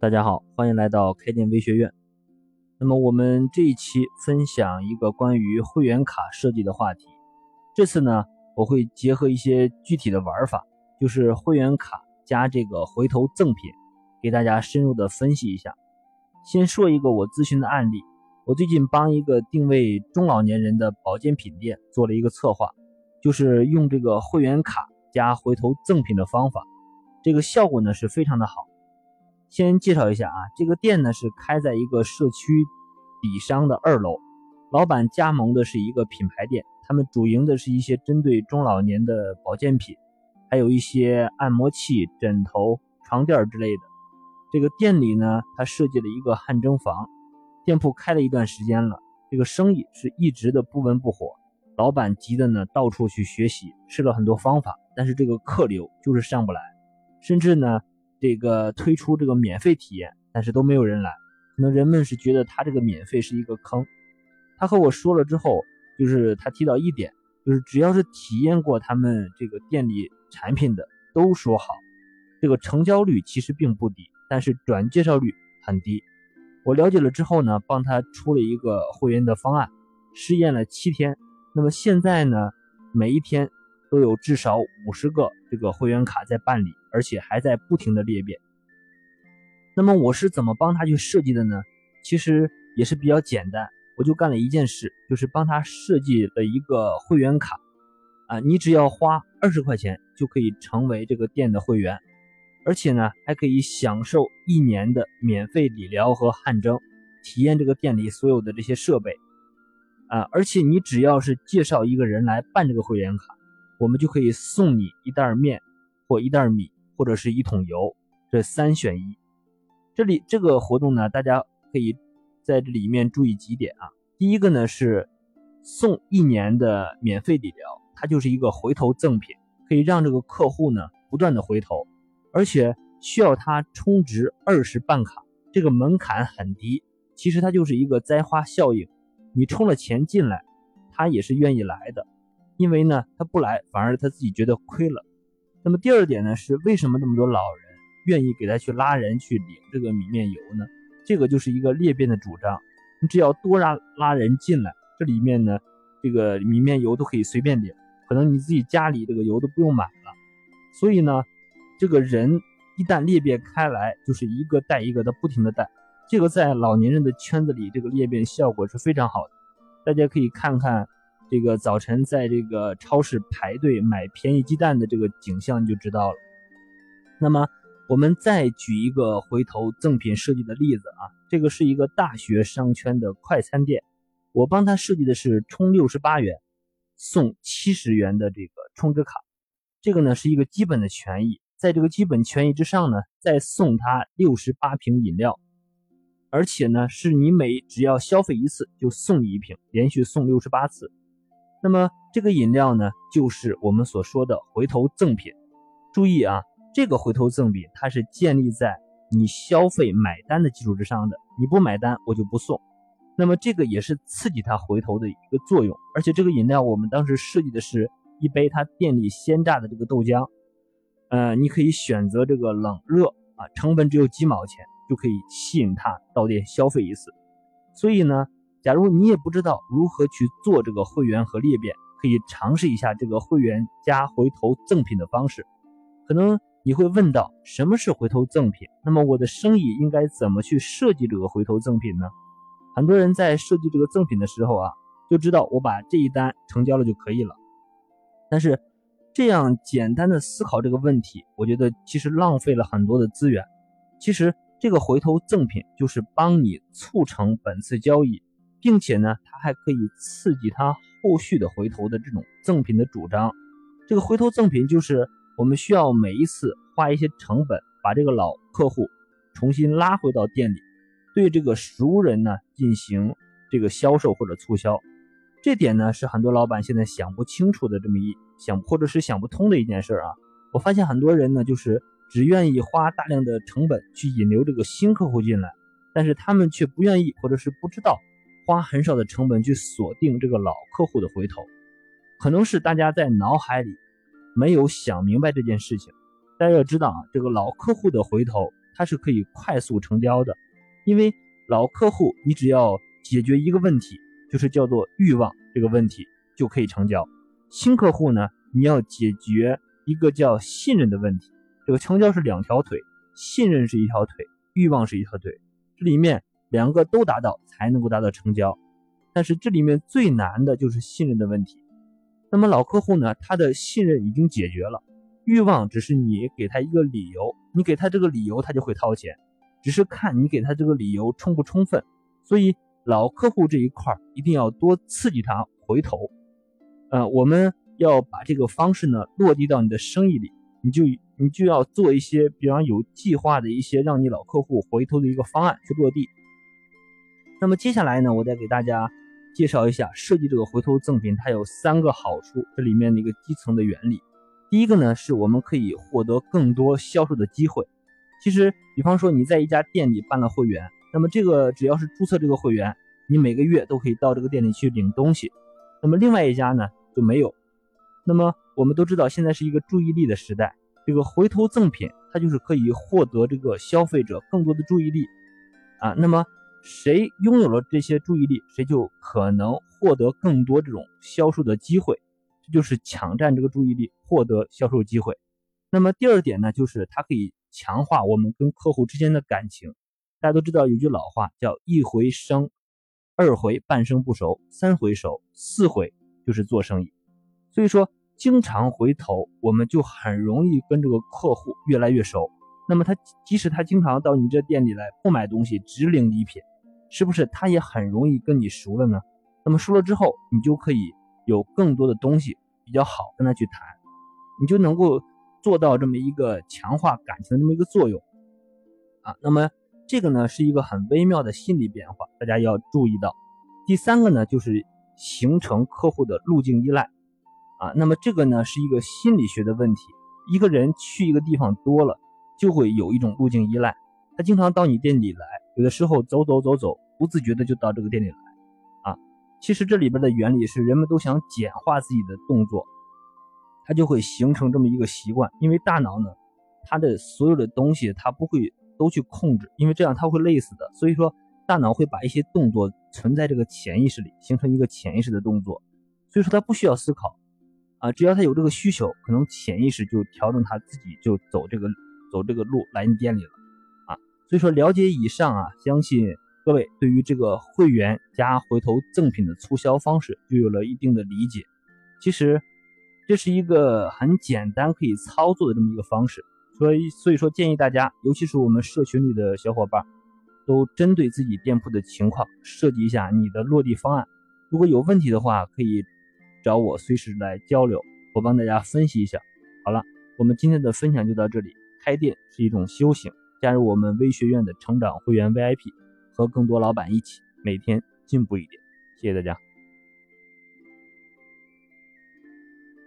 大家好，欢迎来到开店微学院。那么我们这一期分享一个关于会员卡设计的话题。这次呢，我会结合一些具体的玩法，就是会员卡加这个回头赠品，给大家深入的分析一下。先说一个我咨询的案例，我最近帮一个定位中老年人的保健品店做了一个策划，就是用这个会员卡加回头赠品的方法，这个效果呢是非常的好。先介绍一下啊，这个店呢是开在一个社区底商的二楼，老板加盟的是一个品牌店，他们主营的是一些针对中老年的保健品，还有一些按摩器、枕头、床垫之类的。这个店里呢，他设计了一个汗蒸房，店铺开了一段时间了，这个生意是一直的不温不火，老板急的呢到处去学习，试了很多方法，但是这个客流就是上不来，甚至呢。这个推出这个免费体验，但是都没有人来，可能人们是觉得他这个免费是一个坑。他和我说了之后，就是他提到一点，就是只要是体验过他们这个店里产品的，都说好。这个成交率其实并不低，但是转介绍率很低。我了解了之后呢，帮他出了一个会员的方案，试验了七天。那么现在呢，每一天。都有至少五十个这个会员卡在办理，而且还在不停的裂变。那么我是怎么帮他去设计的呢？其实也是比较简单，我就干了一件事，就是帮他设计了一个会员卡。啊，你只要花二十块钱就可以成为这个店的会员，而且呢还可以享受一年的免费理疗和汗蒸，体验这个店里所有的这些设备。啊，而且你只要是介绍一个人来办这个会员卡。我们就可以送你一袋面，或一袋米，或者是一桶油，这三选一。这里这个活动呢，大家可以在这里面注意几点啊。第一个呢是送一年的免费理疗，它就是一个回头赠品，可以让这个客户呢不断的回头，而且需要他充值二十办卡，这个门槛很低。其实它就是一个栽花效应，你充了钱进来，他也是愿意来的。因为呢，他不来，反而他自己觉得亏了。那么第二点呢，是为什么那么多老人愿意给他去拉人去领这个米面油呢？这个就是一个裂变的主张。你只要多拉拉人进来，这里面呢，这个米面油都可以随便领，可能你自己家里这个油都不用买了。所以呢，这个人一旦裂变开来，就是一个带一个的不停的带。这个在老年人的圈子里，这个裂变效果是非常好的。大家可以看看。这个早晨在这个超市排队买便宜鸡蛋的这个景象你就知道了。那么我们再举一个回头赠品设计的例子啊，这个是一个大学商圈的快餐店，我帮他设计的是充六十八元送七十元的这个充值卡，这个呢是一个基本的权益，在这个基本权益之上呢，再送他六十八瓶饮料，而且呢是你每只要消费一次就送你一瓶，连续送六十八次。那么这个饮料呢，就是我们所说的回头赠品。注意啊，这个回头赠品它是建立在你消费买单的基础之上的，你不买单我就不送。那么这个也是刺激他回头的一个作用。而且这个饮料我们当时设计的是一杯他店里鲜榨的这个豆浆，呃，你可以选择这个冷热啊，成本只有几毛钱就可以吸引他到店消费一次。所以呢。假如你也不知道如何去做这个会员和裂变，可以尝试一下这个会员加回头赠品的方式。可能你会问到什么是回头赠品？那么我的生意应该怎么去设计这个回头赠品呢？很多人在设计这个赠品的时候啊，就知道我把这一单成交了就可以了。但是这样简单的思考这个问题，我觉得其实浪费了很多的资源。其实这个回头赠品就是帮你促成本次交易。并且呢，它还可以刺激他后续的回头的这种赠品的主张。这个回头赠品就是我们需要每一次花一些成本，把这个老客户重新拉回到店里，对这个熟人呢进行这个销售或者促销。这点呢是很多老板现在想不清楚的这么一想，或者是想不通的一件事啊。我发现很多人呢就是只愿意花大量的成本去引流这个新客户进来，但是他们却不愿意或者是不知道。花很少的成本去锁定这个老客户的回头，可能是大家在脑海里没有想明白这件事情。大家要知道啊，这个老客户的回头它是可以快速成交的，因为老客户你只要解决一个问题，就是叫做欲望这个问题就可以成交。新客户呢，你要解决一个叫信任的问题。这个成交是两条腿，信任是一条腿，欲望是一条腿，这里面两个都达到才能够达到成交。但是这里面最难的就是信任的问题。那么老客户呢，他的信任已经解决了，欲望只是你给他一个理由，你给他这个理由，他就会掏钱，只是看你给他这个理由充不充分。所以老客户这一块一定要多刺激他回头。呃，我们要把这个方式呢落地到你的生意里，你就你就要做一些，比方有计划的一些让你老客户回头的一个方案去落地。那么接下来呢，我再给大家。介绍一下设计这个回头赠品，它有三个好处，这里面的一个基层的原理。第一个呢，是我们可以获得更多销售的机会。其实，比方说你在一家店里办了会员，那么这个只要是注册这个会员，你每个月都可以到这个店里去领东西。那么另外一家呢就没有。那么我们都知道，现在是一个注意力的时代，这个回头赠品它就是可以获得这个消费者更多的注意力啊。那么。谁拥有了这些注意力，谁就可能获得更多这种销售的机会，这就是抢占这个注意力，获得销售机会。那么第二点呢，就是它可以强化我们跟客户之间的感情。大家都知道有句老话叫“一回生，二回半生不熟，三回熟，四回就是做生意”。所以说，经常回头，我们就很容易跟这个客户越来越熟。那么他即使他经常到你这店里来不买东西，只领礼品。是不是他也很容易跟你熟了呢？那么熟了之后，你就可以有更多的东西比较好跟他去谈，你就能够做到这么一个强化感情的这么一个作用啊。那么这个呢是一个很微妙的心理变化，大家要注意到。第三个呢就是形成客户的路径依赖啊。那么这个呢是一个心理学的问题，一个人去一个地方多了，就会有一种路径依赖，他经常到你店里来。有的时候走走走走，不自觉的就到这个店里来，啊，其实这里边的原理是人们都想简化自己的动作，它就会形成这么一个习惯。因为大脑呢，它的所有的东西它不会都去控制，因为这样它会累死的。所以说，大脑会把一些动作存在这个潜意识里，形成一个潜意识的动作。所以说它不需要思考，啊，只要他有这个需求，可能潜意识就调整他自己就走这个走这个路来你店里了。所以说，了解以上啊，相信各位对于这个会员加回头赠品的促销方式就有了一定的理解。其实这是一个很简单可以操作的这么一个方式。所以，所以说建议大家，尤其是我们社群里的小伙伴，都针对自己店铺的情况设计一下你的落地方案。如果有问题的话，可以找我随时来交流，我帮大家分析一下。好了，我们今天的分享就到这里。开店是一种修行。加入我们微学院的成长会员 VIP，和更多老板一起每天进步一点。谢谢大家。